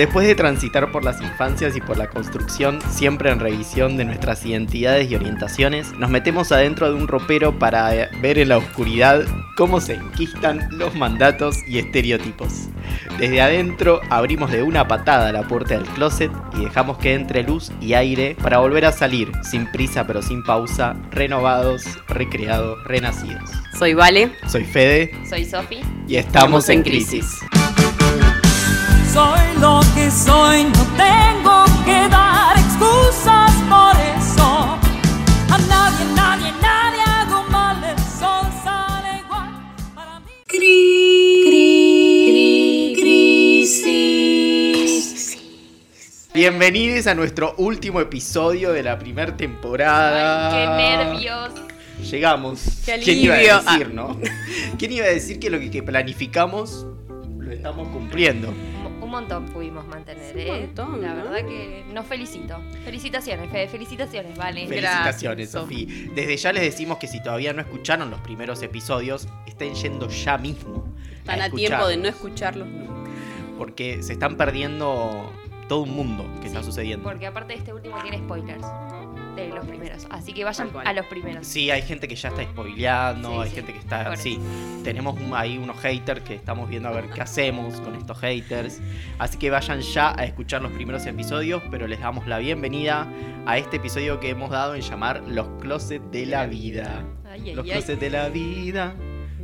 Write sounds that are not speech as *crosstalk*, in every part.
Después de transitar por las infancias y por la construcción, siempre en revisión de nuestras identidades y orientaciones, nos metemos adentro de un ropero para ver en la oscuridad cómo se enquistan los mandatos y estereotipos. Desde adentro abrimos de una patada la puerta del closet y dejamos que entre luz y aire para volver a salir, sin prisa pero sin pausa, renovados, recreados, renacidos. Soy Vale. Soy Fede. Soy Sofi. Y estamos en crisis. Soy lo que soy, no tengo que dar excusas por eso. A nadie, nadie, nadie hago mal, el sol sale igual para mí. Bienvenidos a nuestro último episodio de la primera temporada. Ay, qué nervios. Llegamos. Qué ¿Quién iba a decir, Ah. no? *laughs* ¿Quién iba a decir que lo que planificamos lo estamos cumpliendo? Un montón pudimos mantener, Un ¿eh? montón, La ¿no? verdad que nos felicito. Felicitaciones, Fede, felicitaciones, vale. Felicitaciones, Sofi. Desde ya les decimos que si todavía no escucharon los primeros episodios, estén yendo ya mismo. Están a escucharlos, tiempo de no escucharlos nunca. Porque se están perdiendo todo un mundo que está Sí, sucediendo. Porque aparte este último tiene spoilers de los primeros. Así que vayan a los primeros. Sí, hay gente que ya está spoileando, Sí, hay sí. gente que está... Por Sí, tenemos ahí unos haters que estamos viendo a ver qué hacemos con estos haters. Así que vayan ya a escuchar los primeros episodios, pero les damos la bienvenida a este episodio que hemos dado en llamar Los Closets de la Vida. Ay, ay, Los ay. closets de la vida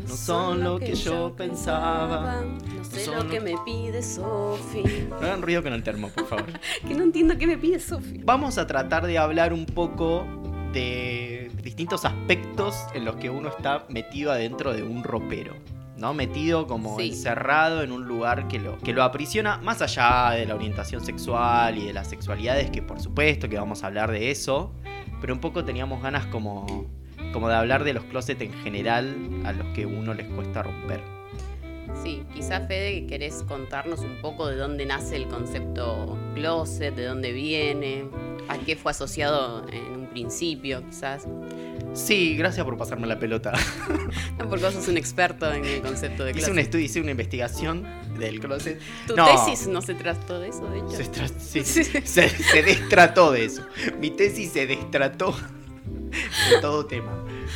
no son lo que yo pensaba. No sé lo lo- que me pide Sofi. No *laughs* hagan ruido con el termo, por favor. *laughs* Que no entiendo qué me pide Sofi. Vamos a tratar de hablar un poco de distintos aspectos en los que uno está metido adentro de un ropero. ¿no? Metido como Sí. encerrado en un lugar que lo, que lo aprisiona, más allá de la orientación sexual y de las sexualidades, que por supuesto que vamos a hablar de eso, pero un poco teníamos ganas como, como de hablar de los closets en general a los que uno les cuesta romper. Sí, quizás Fede querés contarnos un poco de dónde nace el concepto closet, de dónde viene, a qué fue asociado en un principio, quizás. Sí, gracias por pasarme la pelota. *laughs* No, porque vos sos un experto en el concepto de Hice closet. un estudio, hice una investigación del closet. Tu No. tesis no se trató de eso, de hecho. Se, *laughs* se- se destrató de eso. Mi tesis se destrató *laughs* de todo tema.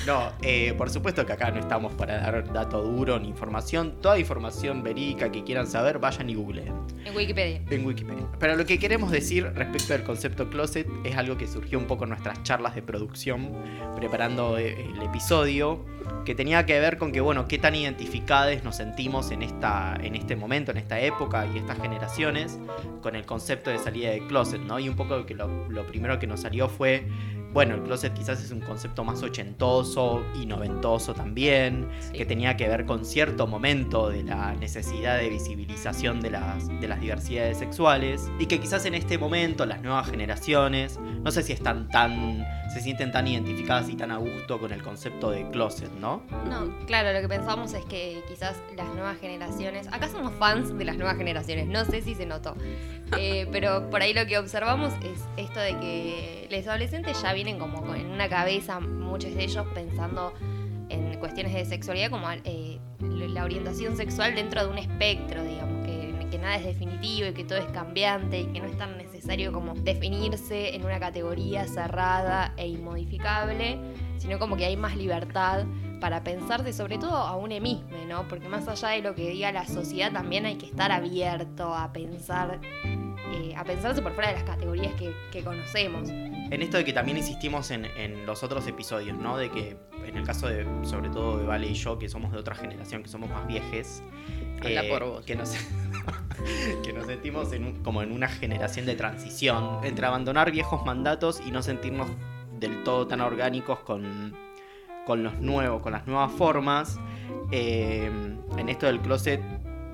No, eh, por supuesto que acá no estamos para dar dato duro ni información. Toda información verídica que quieran saber, vayan y googleen En Wikipedia. en Wikipedia. Pero lo que queremos decir respecto del concepto closet es algo que surgió un poco en nuestras charlas de producción, preparando eh, el episodio, que tenía que ver con que, bueno, qué tan identificados nos sentimos en, esta, en este momento, en esta época y estas generaciones, con el concepto de salida de closet, ¿no? Y un poco que lo, lo primero que nos salió fue, bueno, el closet quizás es un concepto más ochentoso y noventoso también, Sí. que tenía que ver con cierto momento de la necesidad de visibilización de las, de las diversidades sexuales y que quizás en este momento las nuevas generaciones no sé si están tan se sienten tan identificadas y tan a gusto con el concepto de closet, ¿no? No, claro, lo que pensamos es que quizás las nuevas generaciones, acá somos fans de las nuevas generaciones, no sé si se notó, *laughs* Eh, pero por ahí lo que observamos es esto de que los adolescentes ya vienen como en una cabeza, muchos de ellos pensando en cuestiones de sexualidad como eh, la orientación sexual dentro de un espectro, digamos, que, nada es definitivo y que todo es cambiante y que no es tan necesario como definirse en una categoría cerrada e inmodificable, sino como que hay más libertad para pensarse sobre todo a un emisme, ¿no? Porque más allá de lo que diga la sociedad también hay que estar abierto a pensar, eh, a pensarse por fuera de las categorías que, que conocemos. En esto de que también insistimos en, en los otros episodios, ¿no? De que en el caso de, sobre todo de Vale y yo, que somos de otra generación, que somos más viejes, eh, por vos. Que nos, *laughs* que nos sentimos en un- como en una generación de transición entre abandonar viejos mandatos y no sentirnos del todo tan orgánicos con, con los nuevos, con las nuevas formas. Eh, en esto del closet,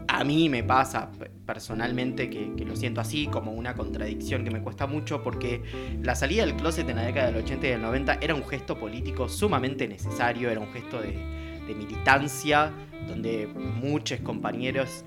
a mí me pasa pe- personalmente que, lo siento así, como una contradicción que me cuesta mucho, porque la salida del closet en la década del 80 y del 90 era un gesto político sumamente necesario, era un gesto de militancia, donde muchos compañeros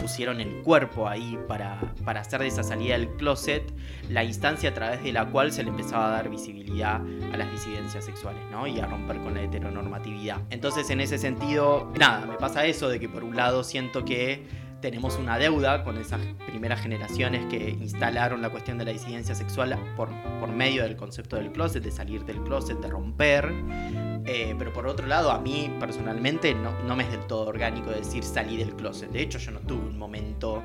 pusieron el cuerpo ahí para, para hacer de esa salida del closet la instancia a través de la cual se le empezaba a dar visibilidad a las disidencias sexuales, ¿no? Y a romper con la heteronormatividad. Entonces, en ese sentido, nada, me pasa eso de que por un lado siento que tenemos una deuda con esas primeras generaciones que instalaron la cuestión de la disidencia sexual por, por medio del concepto del closet, de salir del closet, de romper. Eh, pero por otro lado, a mí personalmente no, no me es del todo orgánico decir salí del closet. De hecho, yo no tuve un momento...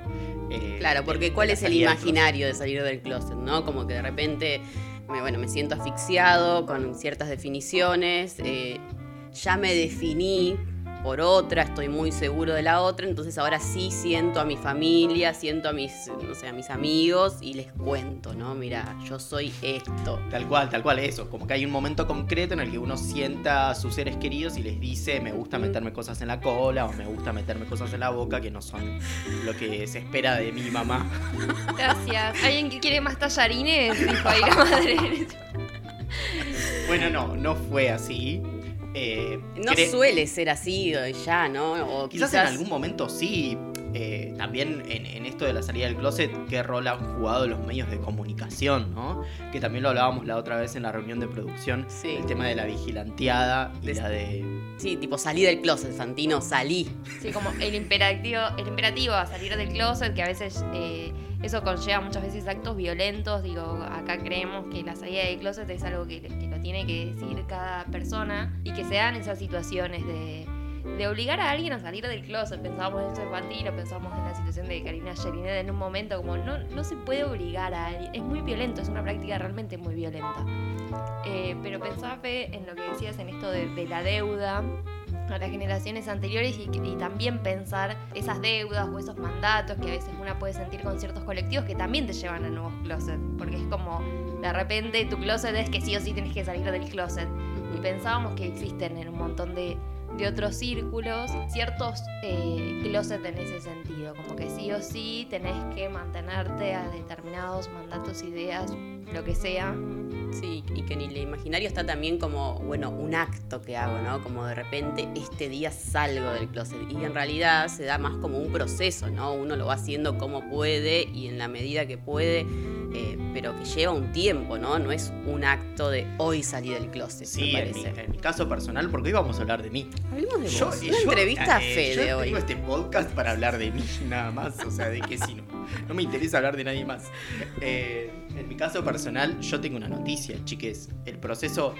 eh, Claro, porque de ¿cuál es el imaginario de salir del closet, no? Como que de repente, me, bueno, me siento asfixiado con ciertas definiciones, eh, ya me definí por otra, estoy muy seguro de la otra, entonces ahora sí siento a mi familia, siento a mis, no sé, a mis amigos y les cuento, ¿no? Mira, yo soy esto. Tal cual, tal cual, eso. Como que hay un momento concreto en el que uno sienta a sus seres queridos y les dice, me gusta meterme cosas en la cola o me gusta meterme cosas en la boca que no son lo que se espera de mi mamá. *laughs* Gracias. ¿Alguien que quiere más tallarines? Dijo ahí la madre. Bueno, no, no fue así. Eh, No suele ser así eh, ya, ¿no? O Quizás, en algún momento sí. eh, también en, en esto de la salida del closet, qué rol han jugado los medios de comunicación, ¿no? Que también lo hablábamos la otra vez en la reunión de producción, Sí. el tema de la vigilanteada y la de... Sí, tipo salí del closet, Fantino, salí. Sí, como el imperativo, el imperativo a salir del closet, que a veces eh, eso conlleva muchas veces actos violentos. Digo, acá creemos que la salida del closet es algo que, que lo tiene que decir cada persona y que se dan esas situaciones de, de obligar a alguien a salir del closet. Pensábamos en Fantino, pensamos en la situación de Karina Jelinek en un momento como no, no se puede obligar a alguien. Es muy violento, es una práctica realmente muy violenta. Eh, pero pensaba, Fe, en lo que decías en esto de, de la deuda a las generaciones anteriores y, y también pensar esas deudas o esos mandatos que a veces una puede sentir con ciertos colectivos que también te llevan a nuevos closets. Porque es como, de repente tu closet es que sí o sí tienes que salir del closet. Y pensábamos que existen en un montón de, de otros círculos ciertos eh, closets en ese sentido. Como que sí o sí tenés que mantenerte a determinados mandatos, ideas, lo que sea. Sí, y que en el imaginario está también como, bueno, un acto que hago, ¿no? Como de repente este día salgo del closet. Y en realidad se da más como un proceso, ¿no? Uno lo va haciendo como puede y en la medida que puede, eh, pero que lleva un tiempo, ¿no? No es un acto de hoy salí del closet, Sí, me en mi, parece. en mi caso personal, porque hoy vamos a hablar de mí. Hablemos de Yo- vos. y Una yo, entrevista a eh, Fede yo hoy. tengo este podcast para hablar de mí, *laughs* nada más. O sea, de que si no, no me interesa hablar de nadie más. Eh, en mi caso personal, yo tengo una noticia, chiques. El proceso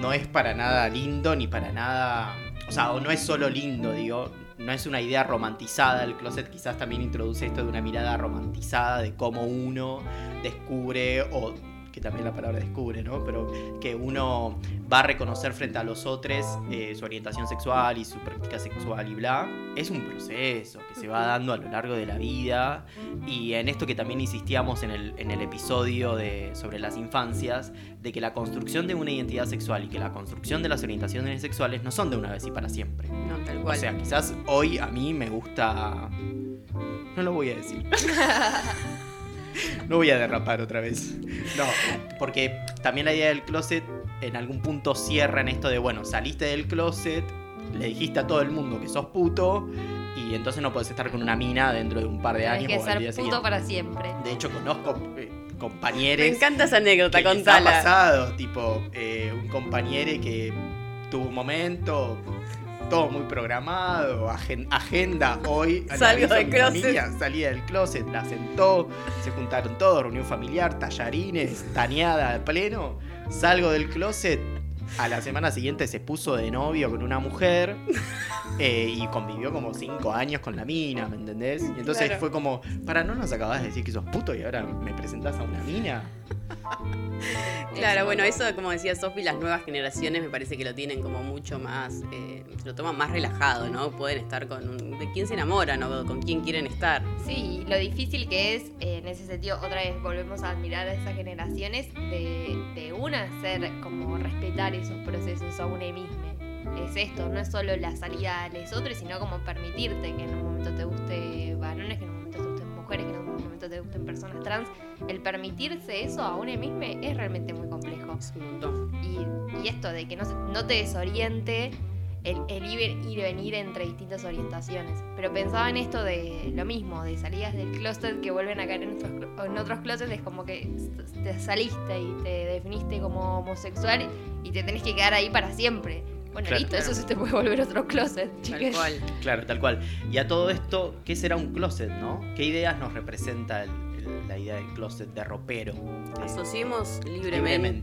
no es para nada lindo ni para nada. O sea, o no es solo lindo, digo. No es una idea romantizada. El closet quizás también introduce esto de una mirada romantizada de cómo uno descubre o que también la palabra descubre, ¿no? Pero que uno va a reconocer frente a los otros eh, su orientación sexual y su práctica sexual y bla. Es un proceso que se va dando a lo largo de la vida y en esto que también insistíamos en el, en el episodio de, sobre las infancias, de que la construcción de una identidad sexual y que la construcción de las orientaciones sexuales no son de una vez y para siempre. O sea, quizás hoy a mí me gusta... No lo voy a decir. *laughs* No voy a derrapar otra vez. No, porque también la idea del closet en algún punto cierra en esto de, bueno, saliste del closet, le dijiste a todo el mundo que sos puto y entonces no podés estar con una mina dentro de un par de Tienes años que o al día ser puto siguiente. para siempre. De hecho, conozco eh, me compañeros encanta esa anécdota, que les ha contala. pasado, tipo, eh, un compañero que tuvo un momento, todo muy programado, agen- agenda hoy. a del closet. salía del closet, la sentó, se juntaron todos, reunión familiar, tallarines, taneada de pleno. Salgo del closet, a la semana siguiente se puso de novio con una mujer *laughs* eh, y convivió como cinco años con la mina, ¿me entendés? Y entonces Claro. fue como, para, ¿no nos acabas de decir que sos puto y ahora me presentás a una mina? *laughs* Claro, bueno, eso, como decía Sofi, las nuevas generaciones me parece que lo tienen como mucho más, eh, se lo toman más relajado, ¿no? Pueden estar con un, de quién se enamoran o con quién quieren estar. Sí, lo difícil que es, eh, en ese sentido, otra vez volvemos a admirar a esas generaciones de, de una hacer como respetar esos procesos a una misma. Es esto, no es solo la salida a los otros, sino como permitirte que en un momento te guste varones, que en un momento te gusten mujeres, que en te gusten personas trans. El permitirse eso a una misma es realmente muy complejo. Es un montón. Y, y esto de que no, se- no te desoriente el, el ir, ir y venir entre distintas orientaciones. Pero pensaba en esto de lo mismo, de salidas del closet que vuelven a caer en otros, en otros closets, es como que te saliste y te definiste como homosexual y te tenés que quedar ahí para siempre. Bueno, Claro. listo, eso se te puede volver otro closet, Tal chiques. cual. Claro, tal cual. Y a todo esto, ¿qué será un closet, no? ¿Qué ideas nos representa el- el- la idea del closet de ropero? De- Asociemos libremente,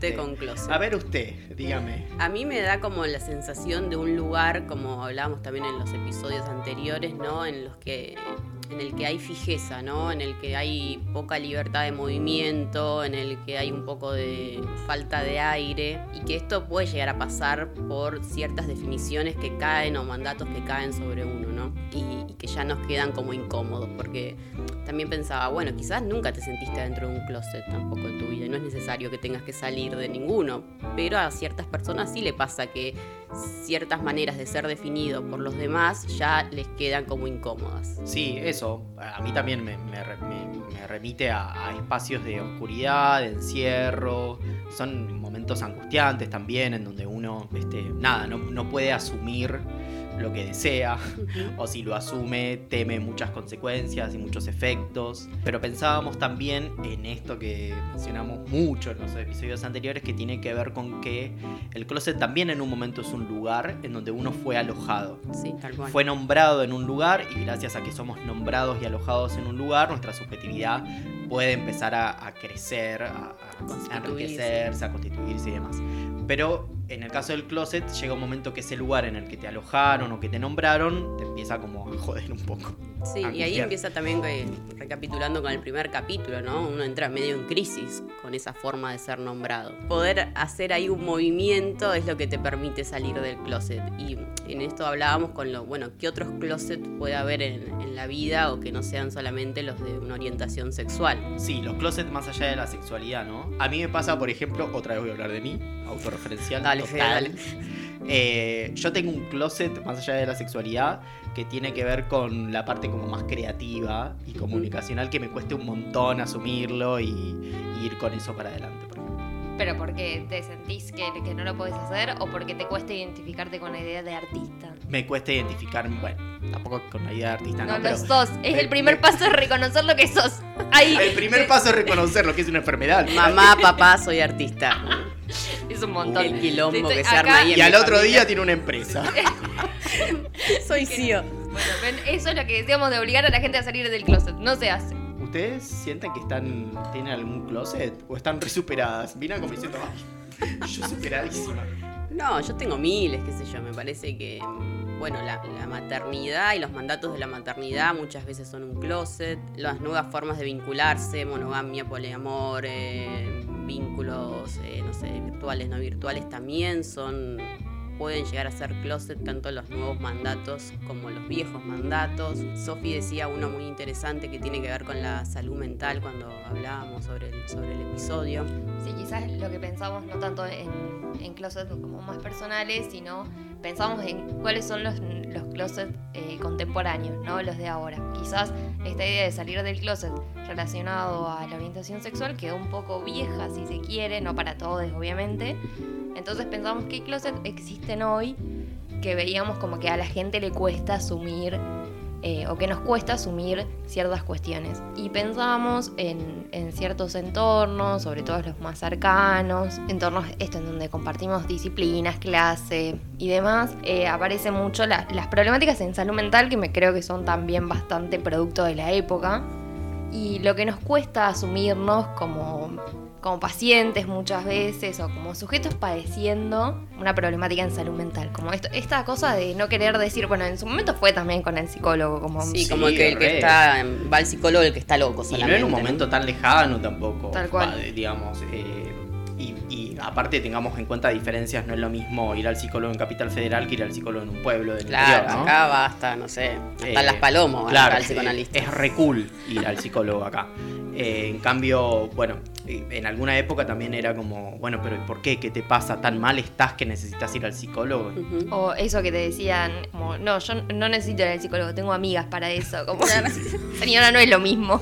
Libremente. con closet. A ver usted, dígame. A mí me da como la sensación de un lugar, como hablábamos también en los episodios anteriores, ¿no? En los que en el que hay fijeza, ¿no? En el que hay poca libertad de movimiento, en el que hay un poco de falta de aire y que esto puede llegar a pasar por ciertas definiciones que caen o mandatos que caen sobre uno, ¿no? Que ya nos quedan como incómodos, porque también pensaba, bueno, quizás nunca te sentiste dentro de un closet tampoco en tu vida no es necesario que tengas que salir de ninguno, pero a ciertas personas sí le pasa que ciertas maneras de ser definido por los demás ya les quedan como incómodas. Sí, eso. A mí también me- me remite a, a espacios de oscuridad, de encierro. Son momentos angustiantes también, en donde uno, este, nada, no, no puede asumir lo que desea. o si lo asume, teme muchas consecuencias y muchos efectos. Pero pensábamos también en esto que mencionamos mucho en los episodios anteriores, que tiene que ver con que el closet también en un momento es un lugar en donde uno fue alojado. Sí, tal cual. Fue nombrado en un lugar y gracias a que somos nombrados y alojados en un lugar, nuestra subjetividad puede empezar a, a crecer, a, a enriquecerse, a constituirse y demás. Pero en el caso del closet llega un momento que ese lugar en el que te alojaron o que te nombraron te empieza como a joder un poco. Sí, y ahí empieza también recapitulando con el primer capítulo, ¿no? Uno entra medio en crisis con esa forma de ser nombrado. Poder hacer ahí un movimiento es lo que te permite salir del closet. Y en esto hablábamos con lo, bueno, ¿qué otros closets puede haber en, en la vida o que no sean solamente los de una orientación sexual? Sí, los closets más allá de la sexualidad, ¿no? A mí me pasa, por ejemplo, otra vez voy a hablar de mí, autorreferencial. Dale, Fede, total. dale. Eh, yo tengo un closet más allá de la sexualidad que tiene que ver con la parte como más creativa y comunicacional que me cueste un montón asumirlo y, y ir con eso para adelante. por ejemplo. Pero porque te sentís que, que no lo podés hacer o porque te cuesta identificarte con la idea de artista. Me cuesta identificarme, bueno, tampoco con la idea de artista, No, no, lo pero sos. Es me- el primer me- *laughs* paso de reconocer lo que sos. Ahí. el primer paso es reconocer lo que es una enfermedad. Mamá, papá, soy artista. Es un montón. El quilombo que se arma ahí en Y al mi otro familia. día tiene una empresa. *laughs* Soy CEO. Bueno, ven, eso es lo que decíamos de obligar a la gente a salir del closet. No se hace. ¿Ustedes sienten que están tienen algún closet o están resuperadas? Miran como diciendo, "Ay, yo superadísima. No, yo tengo miles, qué sé yo, me parece que, bueno, la, la maternidad y los mandatos de la maternidad muchas veces son un closet, las nuevas formas de vincularse, monogamia, poliamor, eh, vínculos, eh, no sé, virtuales, no virtuales, también son, pueden llegar a ser closet tanto los nuevos mandatos como los viejos mandatos. Sofi decía uno muy interesante que tiene que ver con la salud mental cuando hablábamos sobre el, sobre el episodio. Sí, quizás lo que pensamos no tanto en, en closets como más personales, sino pensamos en cuáles son los, los closets eh, contemporáneos, ¿no? Los de ahora. Quizás esta idea de salir del closet relacionado a la orientación sexual quedó un poco vieja, si se quiere, no para todos, obviamente. Entonces pensamos qué closets existen hoy que veíamos como que a la gente le cuesta asumir eh, o que nos cuesta asumir ciertas cuestiones. Y pensamos en, ciertos entornos, sobre todo los más cercanos, entornos esto en donde compartimos disciplinas, clase y demás, eh, aparecen mucho la- las problemáticas en salud mental que me creo que son también bastante producto de la época. Y lo que nos cuesta asumirnos como, como pacientes muchas veces o como sujetos padeciendo una problemática en salud mental. Como esto, esta cosa de no querer decir, bueno, en su momento fue también con el psicólogo, como Sí, Sí, como que el que está, va al psicólogo el que está loco Y no solamente. en un momento tan lejano tampoco. Tal cual. digamos. eh, y, y aparte tengamos en cuenta diferencias, no es lo mismo ir al psicólogo en Capital Federal que ir al psicólogo en un pueblo del Claro, interior, ¿no? acá va hasta, no sé, hasta Eh, las palomas van claro, al psicoanalista. Es re cool ir al psicólogo acá. Eh, en cambio, bueno, en alguna época también era como, bueno, pero ¿y ¿por qué? ¿Qué te pasa? ¿Tan mal estás que necesitas ir al psicólogo? O eso que te decían, como, no, yo no necesito ir al psicólogo, tengo amigas para eso. Como, *laughs* señora, no es lo mismo.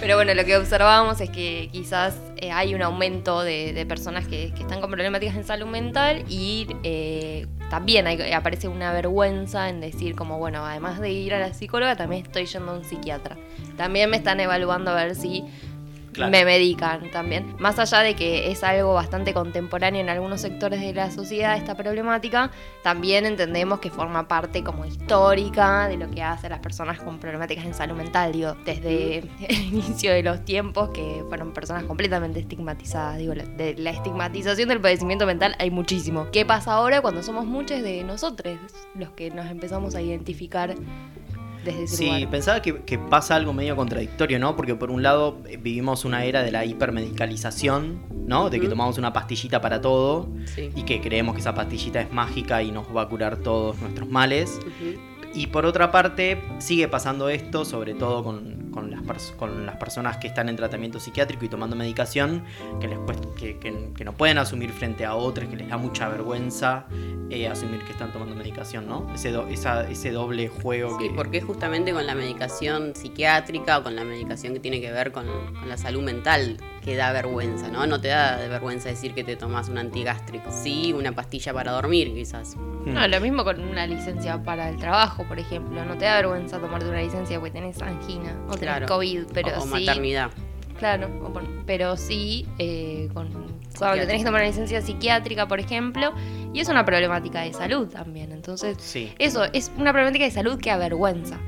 Pero bueno, lo que observábamos es que quizás eh, hay un aumento de, de personas que, que están con problemáticas en salud mental y eh, también hay- aparece una vergüenza en decir como, bueno, además de ir a la psicóloga, también estoy yendo a un psiquiatra. También me están evaluando a ver si Claro. me medican también. Más allá de que es algo bastante contemporáneo en algunos sectores de la sociedad esta problemática, también entendemos que forma parte como histórica de lo que hacen las personas con problemáticas en salud mental, digo, desde el *laughs* inicio de los tiempos que fueron personas completamente estigmatizadas, digo, de la estigmatización del padecimiento mental hay muchísimo. ¿Qué pasa ahora cuando somos muchos de nosotros los que nos empezamos a identificar desde ese Sí, lugar? pensaba que, que pasa algo medio contradictorio, ¿no? Porque por un lado eh, vivimos una era de la hipermedicalización, ¿no? De que tomamos una pastillita para todo Sí. y que creemos que esa pastillita es mágica y nos va a curar todos nuestros males. Y por otra parte, sigue pasando esto, sobre todo con, con las, pers- con las personas que están en tratamiento psiquiátrico y tomando medicación, que, les cuesta- que, que- que no pueden asumir frente a otras, que les da mucha vergüenza eh, asumir que están tomando medicación, ¿no? Ese, do- esa- ese doble juego Sí, que... porque justamente con la medicación psiquiátrica o con la medicación que tiene que ver con, con la salud mental que da vergüenza, ¿no? No te da de vergüenza decir que te tomas un antigástrico. Sí, una pastilla para dormir, quizás. No, lo mismo con una licencia para el trabajo, por ejemplo. No te da vergüenza tomarte una licencia porque tenés angina o tenés Claro. COVID, pero o, o sí. maternidad. Claro, pero sí eh, con, cuando te tenés que tomar una licencia psiquiátrica, por ejemplo, y es una problemática de salud también. Entonces, Sí. eso es una problemática de salud que avergüenza.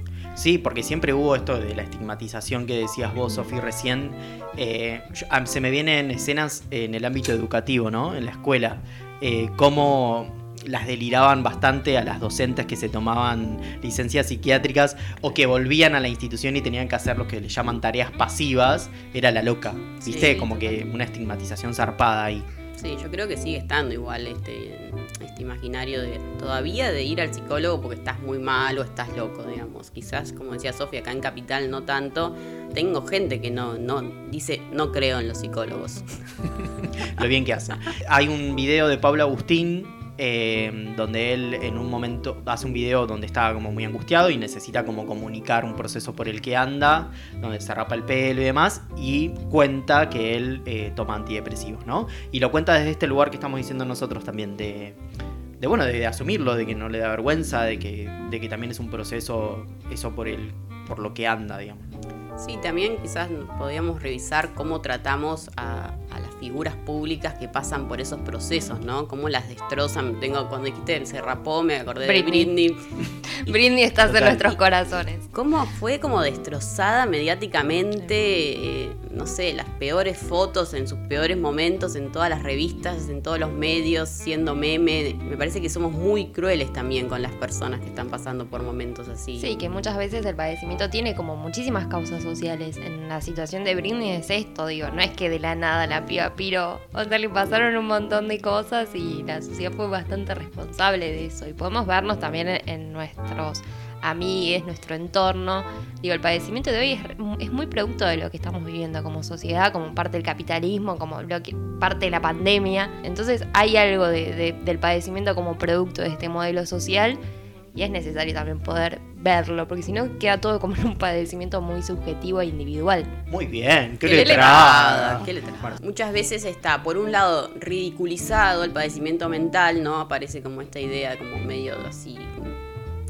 Sí, porque siempre hubo esto de la estigmatización que decías vos, Sofi, recién. Eh, se me vienen escenas en el ámbito educativo, ¿no? En la escuela. Eh, cómo las deliraban bastante a las docentes que se tomaban licencias psiquiátricas o que volvían a la institución y tenían que hacer lo que le llaman tareas pasivas. Era la loca, ¿viste? Sí, Como que una estigmatización zarpada ahí. Sí, yo creo que sigue estando igual este, este imaginario de todavía de ir al psicólogo porque estás muy mal o estás loco, digamos. Quizás, como decía Sofía, acá en Capital no tanto. Tengo gente que no, no dice no creo en los psicólogos. *laughs* lo bien que hace. Hay un video de Pablo Agustín eh, donde él en un momento hace un video donde está como muy angustiado y necesita como comunicar un proceso por el que anda, donde se rapa el pelo y demás, y cuenta que él eh, toma antidepresivos, ¿no? Y lo cuenta desde este lugar que estamos diciendo nosotros también, de, de bueno, de, asumirlo, de que no le da vergüenza, de que, de que también es un proceso, eso por el, por lo que anda, digamos. Sí, también quizás podríamos revisar cómo tratamos a, figuras públicas que pasan por esos procesos, ¿no? Cómo las destrozan. Tengo, cuando dijiste se rapó, me acordé Britney. de Britney. Britney *laughs* estás Total. en nuestros corazones. ¿Cómo fue como destrozada mediáticamente? eh, no sé, las peores fotos en sus peores momentos, en todas las revistas, en todos los medios, siendo meme. Me parece que somos muy crueles también con las personas que están pasando por momentos así. Sí, que muchas veces el padecimiento tiene como muchísimas causas sociales. En la situación de Britney es esto, digo, no es que de la nada la piba piro. O sea, le pasaron un montón de cosas y la sociedad fue bastante responsable de eso. Y podemos vernos también en, nuestros amigues, nuestro entorno. Digo, el padecimiento de hoy es, es muy producto de lo que estamos viviendo como sociedad, como parte del capitalismo, como parte de la pandemia. Entonces hay algo de- de- del padecimiento como producto de este modelo social y es necesario también poder verlo, porque si no queda todo como en un padecimiento muy subjetivo e individual. Muy bien, qué, Qué letrada. letrada, qué letrada. Muchas veces está, por un lado, ridiculizado el padecimiento mental, ¿no? Aparece como esta idea como medio así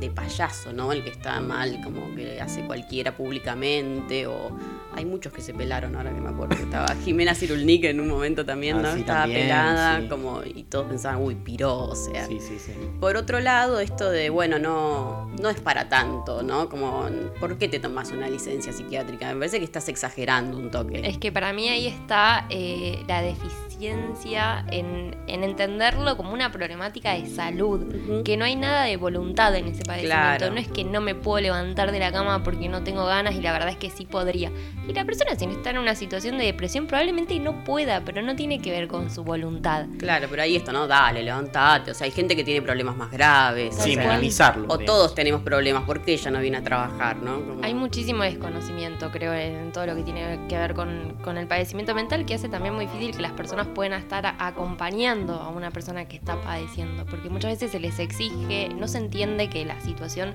de payaso, ¿no? El que está mal, como que hace cualquiera públicamente, o hay muchos que se pelaron ahora que me acuerdo que estaba *laughs* Jimena Cirulnik en un momento también, Ah, ¿no? sí, estaba también, pelada, sí. como, y todos pensaban, uy, piró, o sea. Sí, sí, sí. Por otro lado, esto de, bueno, no, no es para tanto, ¿no? Como, ¿por qué te tomas una licencia psiquiátrica? Me parece que estás exagerando un toque. Es que para mí ahí está eh, la deficiencia en, en entenderlo como una problemática de salud, que no hay nada de voluntad en ese padecimiento. Claro. No es que no me puedo levantar de la cama porque no tengo ganas y la verdad es que sí podría. Y la persona si no está en una situación de depresión probablemente no pueda, pero no tiene que ver con su voluntad. Claro, pero ahí esto, ¿no? Dale, levantate. O sea, hay gente que tiene problemas más graves. Sí, minimizarlo. O digamos. todos tenemos problemas, ¿por qué ella no viene a trabajar, no? Como- Hay muchísimo desconocimiento, creo, en todo lo que tiene que ver con, con el padecimiento mental, que hace también muy difícil que las personas puedan estar acompañando a una persona que está padeciendo, porque muchas veces se les exige, no se entiende que la situación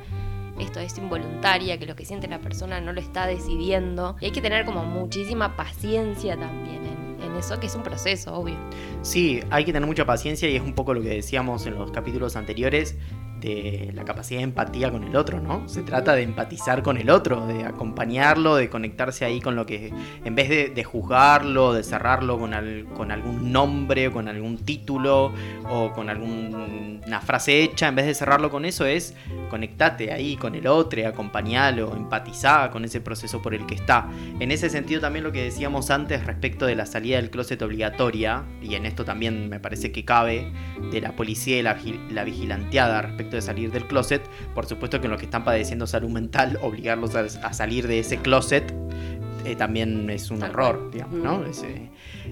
esto es involuntaria, que lo que siente la persona no lo está decidiendo, y hay que tener como muchísima paciencia también en, en eso, que es un proceso, obvio. Sí, hay que tener mucha paciencia y es un poco lo que decíamos en los capítulos anteriores, la capacidad de empatía con el otro, ¿no? Se trata de empatizar con el otro, de acompañarlo, de conectarse ahí con lo que, en vez de, juzgarlo, de cerrarlo con, con algún nombre, con algún título o con alguna frase hecha, en vez de cerrarlo con eso es conectate ahí con el otro, acompañalo, empatizá con ese proceso por el que está. En ese sentido también lo que decíamos antes respecto de la salida del closet obligatoria, y en esto también me parece que cabe, de la policía y la vigilanteada respecto de salir del closet, por supuesto que en los que están padeciendo salud mental, *laughs* obligarlos a, a salir de ese closet eh, también es un error, digamos, ¿no? Es, eh,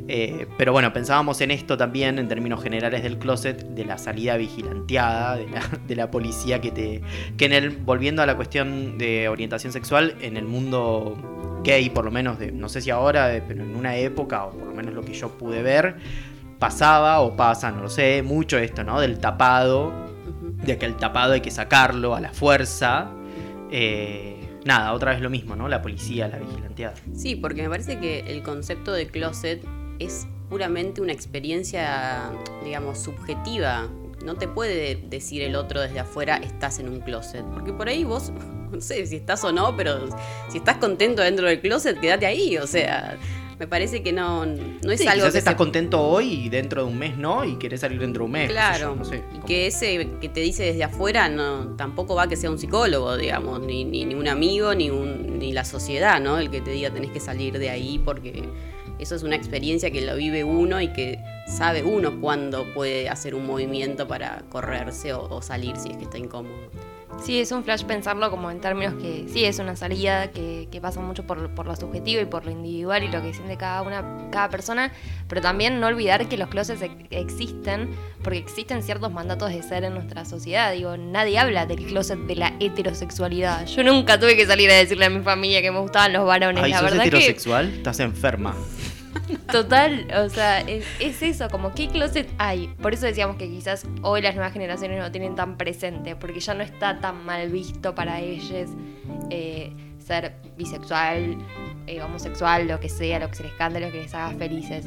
eh, pero bueno, pensábamos en esto también en términos generales del closet, de la salida vigilanteada, de la, *laughs* de la policía que te... que en el, volviendo a la cuestión de orientación sexual, en el mundo gay, por lo menos, de, no sé si ahora, eh, pero en una época, o por lo menos lo que yo pude ver, pasaba o pasa, no lo sé, mucho esto, ¿no? Del tapado. De que el tapado hay que sacarlo a la fuerza. Eh, nada, otra vez lo mismo, ¿no? La policía, la vigilanteada. Sí, porque me parece que el concepto de closet es puramente una experiencia, digamos, subjetiva. No te puede decir el otro desde afuera, estás en un closet. Porque por ahí vos, *laughs* no sé si estás o no, pero si estás contento dentro del closet, quédate ahí. O sea, me parece que no, no es Sí, algo quizás que estás se- contento hoy y dentro de un mes no, y querés salir dentro de un mes. Claro, yo, no sé, y que ese que te dice desde afuera no tampoco va a que sea un psicólogo, digamos, ni, ni, ni un amigo, ni, un, ni la sociedad, ¿no? El que te diga tenés que salir de ahí porque eso es una experiencia que lo vive uno y que sabe uno cuándo puede hacer un movimiento para correrse o, o salir si es que está incómodo. Sí, es un flash pensarlo como en términos que sí es una salida que, que pasa mucho por, por lo subjetivo y por lo individual y lo que siente cada una, cada persona, pero también no olvidar que los closets ex- existen porque existen ciertos mandatos de ser en nuestra sociedad. Digo, nadie habla del closet de la heterosexualidad. Yo nunca tuve que salir a decirle a mi familia que me gustaban los varones. Ay, la ¿sos verdad que heterosexual? Estás enferma. Total, o sea, es, es eso, como qué closet hay. Por eso decíamos que quizás hoy las nuevas generaciones no tienen tan presente, porque ya no está tan mal visto para ellos eh, ser bisexual, eh, homosexual, lo que sea, lo que se les cante, lo que les haga felices.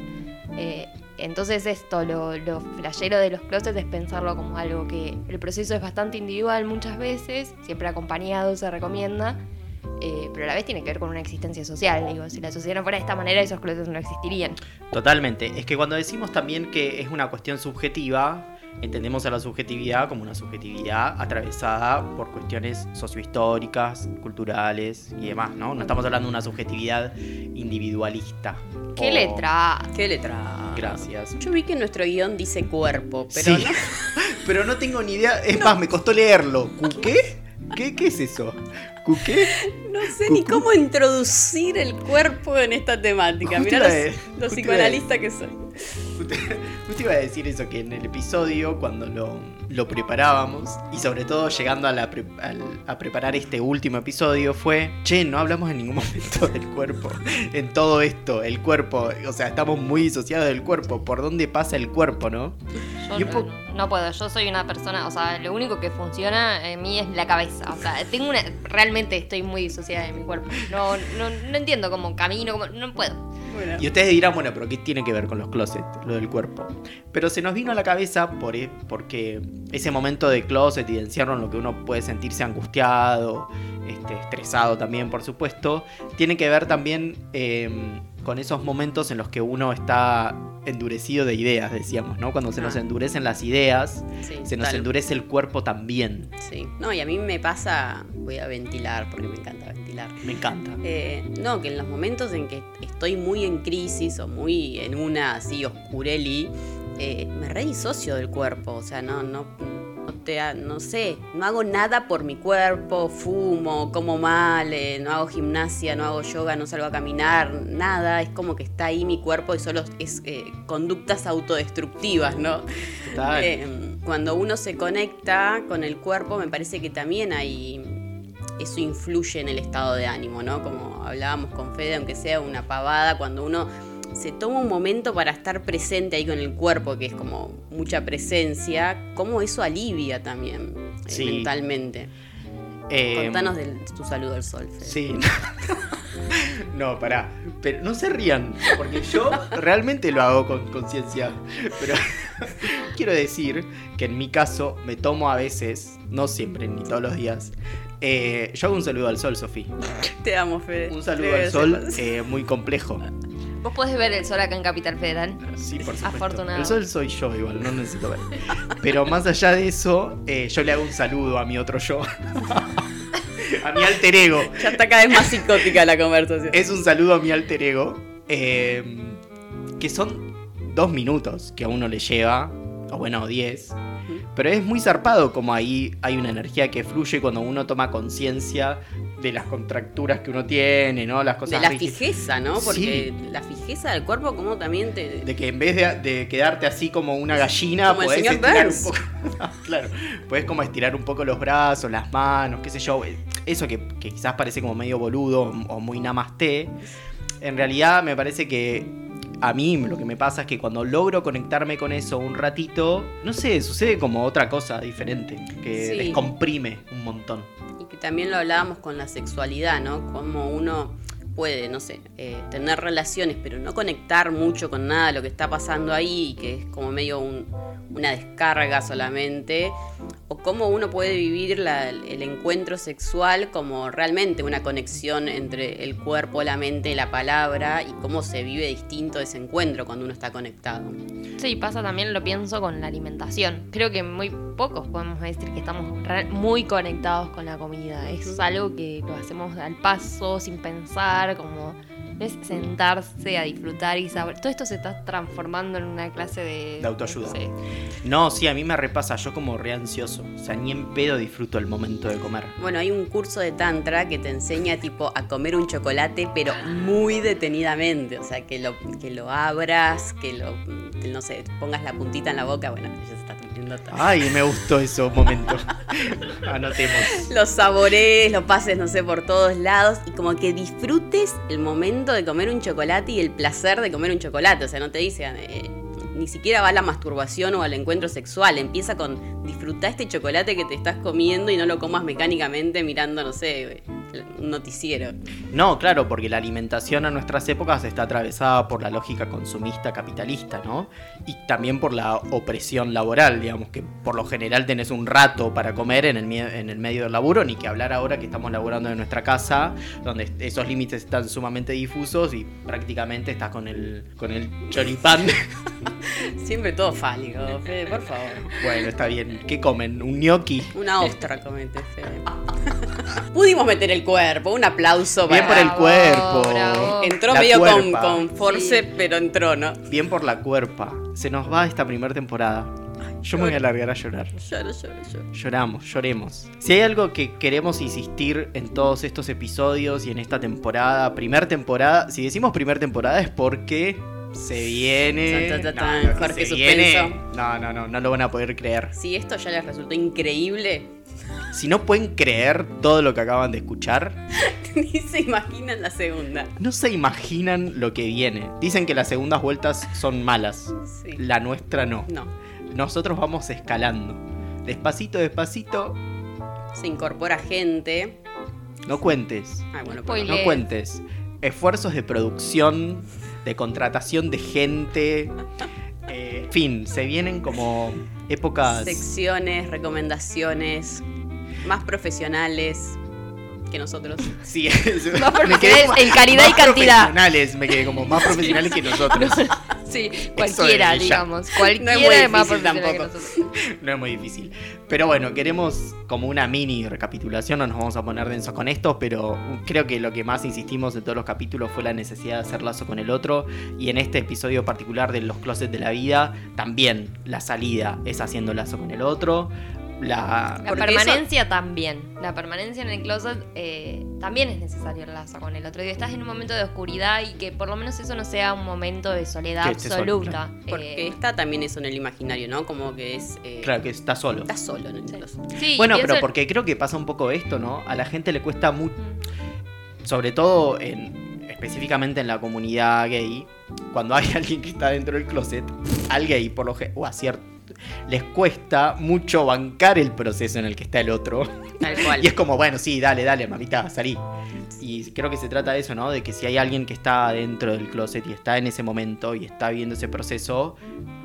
Eh, entonces esto, lo, lo de los closets es pensarlo como algo que el proceso es bastante individual muchas veces, siempre acompañado se recomienda, eh, pero a la vez tiene que ver con una existencia social. Digo, si la sociedad no fuera de esta manera, esos closets no existirían. Totalmente. Es que cuando decimos también que es una cuestión subjetiva, entendemos a la subjetividad como una subjetividad atravesada por cuestiones sociohistóricas, culturales y demás, ¿no? No estamos hablando de una subjetividad individualista. ¿Qué O- letra? ¿Qué letra? Gracias. Yo vi que nuestro guion dice cuerpo, pero Sí. no, *laughs* Pero no tengo ni idea. Es más, me costó leerlo. ¿Qué? ¿Qué, ¿Qué es eso? ¿Qué? no sé ni cómo introducir el cuerpo en esta temática. Mirá los, los justo iba a- psicoanalista que soy. Justo *laughs* justo iba a decir eso, que en el episodio, cuando lo, lo preparábamos, y sobre todo llegando a, la pre- al- a preparar este último episodio, fue, che, no hablamos en ningún *laughs* momento del cuerpo. En todo esto, el cuerpo, o sea, estamos muy disociados del cuerpo. ¿Por dónde pasa el cuerpo, no? Yo po- no puedo, yo soy una persona, o sea, lo único que funciona en mí es la cabeza. O sea, tengo una. Realmente estoy muy disociada de mi cuerpo. No, no, no entiendo cómo camino, cómo, no puedo. Y ustedes dirán, bueno, pero ¿qué tiene que ver con los closets, lo del cuerpo? Pero se nos vino a la cabeza por, e- porque ese momento de closet y de encierro en lo que uno puede sentirse angustiado, este, estresado también, por supuesto, tiene que ver también eh, con esos momentos en los que uno está endurecido de ideas, decíamos, ¿no? Cuando se nos Ah. endurecen las ideas, sí, se nos endurece el cuerpo también. Sí, no, y a mí me pasa, voy a ventilar porque me encanta ventilar. Me encanta. Eh, no, que en los momentos en que estoy muy en crisis o muy en una así oscureli, eh, me re disocio del cuerpo. O sea, no, no, te, no sé, no hago nada por mi cuerpo, fumo, como mal, eh, no hago gimnasia, no hago yoga, no salgo a caminar, nada. Es como que está ahí mi cuerpo y solo es eh, conductas autodestructivas, ¿no? Eh, cuando uno se conecta con el cuerpo, me parece que también hay. Eso influye en el estado de ánimo, ¿no? Como hablábamos con Fede, aunque sea una pavada, cuando uno se toma un momento para estar presente ahí con el cuerpo, que es como mucha presencia, cómo eso alivia también eh, Sí. mentalmente. Eh, Contanos de tu saludo al sol, Fede. Sí. *laughs* No, pará. Pero no se rían, porque yo realmente lo hago con conciencia. Pero *laughs* quiero decir que en mi caso me tomo a veces, no siempre, ni todos los días. eh, yo hago un saludo al sol, Sofía. Te amo, Fede. Un saludo al sol eh, muy complejo. Vos podés ver el sol acá en Capital Federal. Sí, por supuesto. Afortunado. El sol soy yo igual, no necesito ver. Pero más allá de eso, eh, yo le hago un saludo a mi otro yo. *laughs* a mi alter ego. Ya está cada vez más psicótica la conversación. Es un saludo a mi alter ego. eh, que son dos minutos que a uno le lleva. O bueno, diez. Pero es muy zarpado como ahí hay una energía que fluye cuando uno toma conciencia de las contracturas que uno tiene, ¿no? Las de cosas la rígidas. fijeza, ¿no? Porque la fijeza del cuerpo, como también te. De que en vez de, de quedarte así como una gallina, Como podés estirar un poco. *laughs* claro, podés como estirar un poco los brazos, las manos, qué sé yo. Eso que, que quizás parece como medio boludo o muy namaste. En realidad me parece que a mí lo que me pasa es que cuando logro conectarme con eso un ratito, no sé, sucede como otra cosa diferente, que Sí. descomprime un montón. También lo hablábamos con la sexualidad, ¿no? Como uno puede, no sé, eh, tener relaciones, pero no conectar mucho con nada de lo que está pasando ahí, que es como medio un- una descarga solamente, o cómo uno puede vivir la- el encuentro sexual como realmente una conexión entre el cuerpo, la mente la palabra, y cómo se vive distinto ese encuentro cuando uno está conectado. Sí, pasa también, lo pienso con la alimentación. Creo que muy pocos podemos decir que estamos muy conectados con la comida. Es algo que lo hacemos al paso, sin pensar, como no es sentarse a disfrutar y saber. Todo esto se está transformando en una clase de... De autoayuda. Sí. No, sí, a mí me repasa, yo como re ansioso. O sea, ni en pedo disfruto el momento de comer. Bueno, hay un curso de tantra que te enseña tipo a comer un chocolate, pero muy detenidamente. O sea, que lo, que lo abras, que lo, que, no sé, pongas la puntita en la boca. Bueno, ya Ay, me gustó ese momento. *laughs* Anotemos. Lo saborees, lo pases, no sé, por todos lados y como que disfrutes el momento de comer un chocolate y el placer de comer un chocolate. O sea, no te dice, eh, ni siquiera va a la masturbación o al encuentro sexual. Empieza con disfrutar este chocolate que te estás comiendo y no lo comas mecánicamente mirando, no sé, un noticiero. No, claro, porque la alimentación en nuestras épocas está atravesada por la lógica consumista capitalista, ¿no? Y también por la opresión laboral, digamos, que por lo general tenés un rato para comer en el, en el medio del laburo, ni que hablar ahora que estamos laburando en nuestra casa, donde esos límites están sumamente difusos y prácticamente estás con el, con el choripán. *laughs* Siempre todo fálico, Fede, por favor. bueno, está bien. ¿Qué comen? ¿Un gnocchi? Una ostra comete, Fede. *laughs* Pudimos meter el cuerpo, un aplauso Bien para... por el cuerpo. bravo. Entró La medio con, con force, Sí. pero entró, ¿no? Bien por la cuerpa. Se nos va esta primera temporada. Yo me voy a largar a llorar. Lloro, lloro, lloro. Lloramos, lloremos. Si hay algo que queremos insistir en todos estos episodios y en esta temporada, primer temporada, si decimos primer temporada es porque se viene. Tan, tan, Jorge se viene-. No, no, no, no lo van a poder creer. Si esto ya les resultó increíble, Si no pueden creer todo lo que acaban de escuchar, *laughs* ni se imaginan la segunda. no se imaginan lo que viene. Dicen que las segundas vueltas son malas. Sí. La nuestra no. No. Nosotros vamos escalando. Despacito, despacito. Se incorpora gente. No cuentes. Ay, bueno. No cuentes. Esfuerzos de producción, de contratación de gente. Eh, en fin, se vienen como épocas. secciones, recomendaciones, más profesionales que nosotros. Sí, Más me quedé en calidad y cantidad. Profesionales, me quedé como más profesionales que nosotros. *laughs* Sí, cualquiera, digamos. No es muy difícil tampoco. No es muy difícil. Pero bueno, queremos como una mini recapitulación, no nos vamos a poner densos con esto, pero creo que lo que más insistimos en todos los capítulos fue la necesidad de hacer lazo con el otro. Y en este episodio particular de los closets de la vida, también la salida es haciendo lazo con el otro. La... Permanencia también. La permanencia en el closet eh, también es necesario el lazo con el otro. Digo, estás en un momento de oscuridad y que por lo menos eso no sea un momento de soledad Que estés solo, absoluta. Porque Eh, está también eso en el imaginario, ¿no? Como que es. eh, Claro que está solo. Estás solo en el closet. sí, y Bueno, pero porque creo que pasa un poco esto, ¿no? A la gente le cuesta mucho, Mm. sobre todo en, específicamente en la comunidad gay, cuando hay *laughs* alguien que está dentro del closet, al gay, por lo o a, cier- les cuesta mucho bancar el proceso en el que está el otro. Tal cual. *laughs* Y es como, bueno, sí, dale, dale, mamita, salí. Y creo que se trata de eso, ¿no? De que si hay alguien que está dentro del closet y está en ese momento y está viendo ese proceso,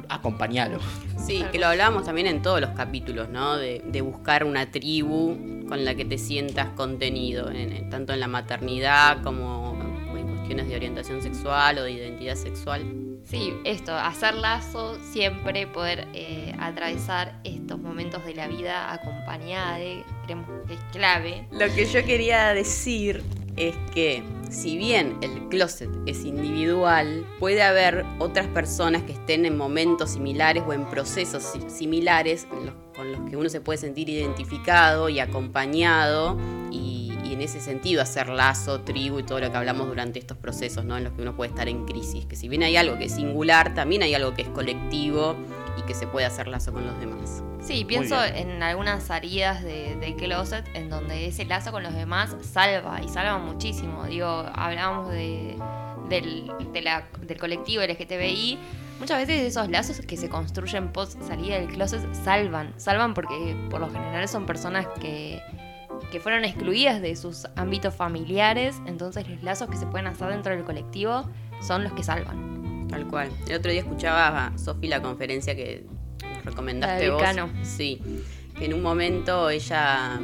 acompañalo. Sí, que lo hablábamos también en todos los capítulos, ¿no? De, de buscar una tribu con la que te sientas contenido, en- en- tanto en la maternidad como en cuestiones de orientación sexual o de identidad sexual. Sí, esto, hacer lazo, siempre poder eh, atravesar estos momentos de la vida acompañada de, creemos que es clave. Lo que yo quería decir es que si bien el closet es individual, puede haber otras personas que estén en momentos similares o en procesos si- similares con los que uno se puede sentir identificado y acompañado y, y en ese sentido hacer lazo, tribu y todo lo que hablamos durante estos procesos ¿no? en los que uno puede estar en crisis. Que si bien hay algo que es singular, también hay algo que es colectivo y que se puede hacer lazo con los demás. Sí, pienso en algunas salidas de, de closet en donde ese lazo con los demás salva y salva muchísimo. Digo, hablábamos de, del, de la- del colectivo LGTBI. Muchas veces esos lazos que se construyen post salida del closet salvan. Salvan porque por lo general son personas que, que fueron excluidas de sus ámbitos familiares. Entonces los lazos que se pueden hacer dentro del colectivo son los que salvan. Tal cual. El otro día escuchaba a Sofi la conferencia que recomendaste La vos. Sí. Que en un momento ella,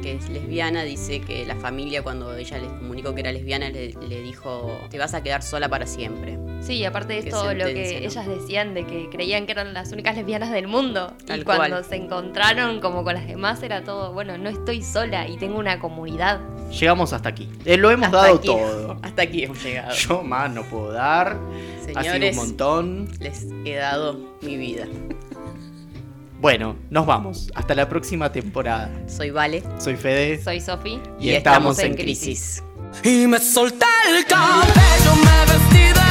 que es lesbiana, dice que la familia cuando ella les comunicó que era lesbiana le, le dijo, te vas a quedar sola para siempre. Sí, aparte de esto, lo que ¿no? ellas decían de que creían que eran las únicas lesbianas del mundo. Tal y cuando cual. se encontraron como con las demás era todo, bueno, no estoy sola y tengo una comunidad. Llegamos hasta aquí. Eh, lo hemos Hasta dado aquí. todo. *laughs* Hasta aquí hemos llegado. Yo más no puedo dar. ha sido un Señores, montón. les he dado mi vida. Bueno, nos vamos. Hasta la próxima temporada. Soy Vale Soy Fede. Soy Sofi. Y estamos en crisis. Y me solté el cabello, me vestí de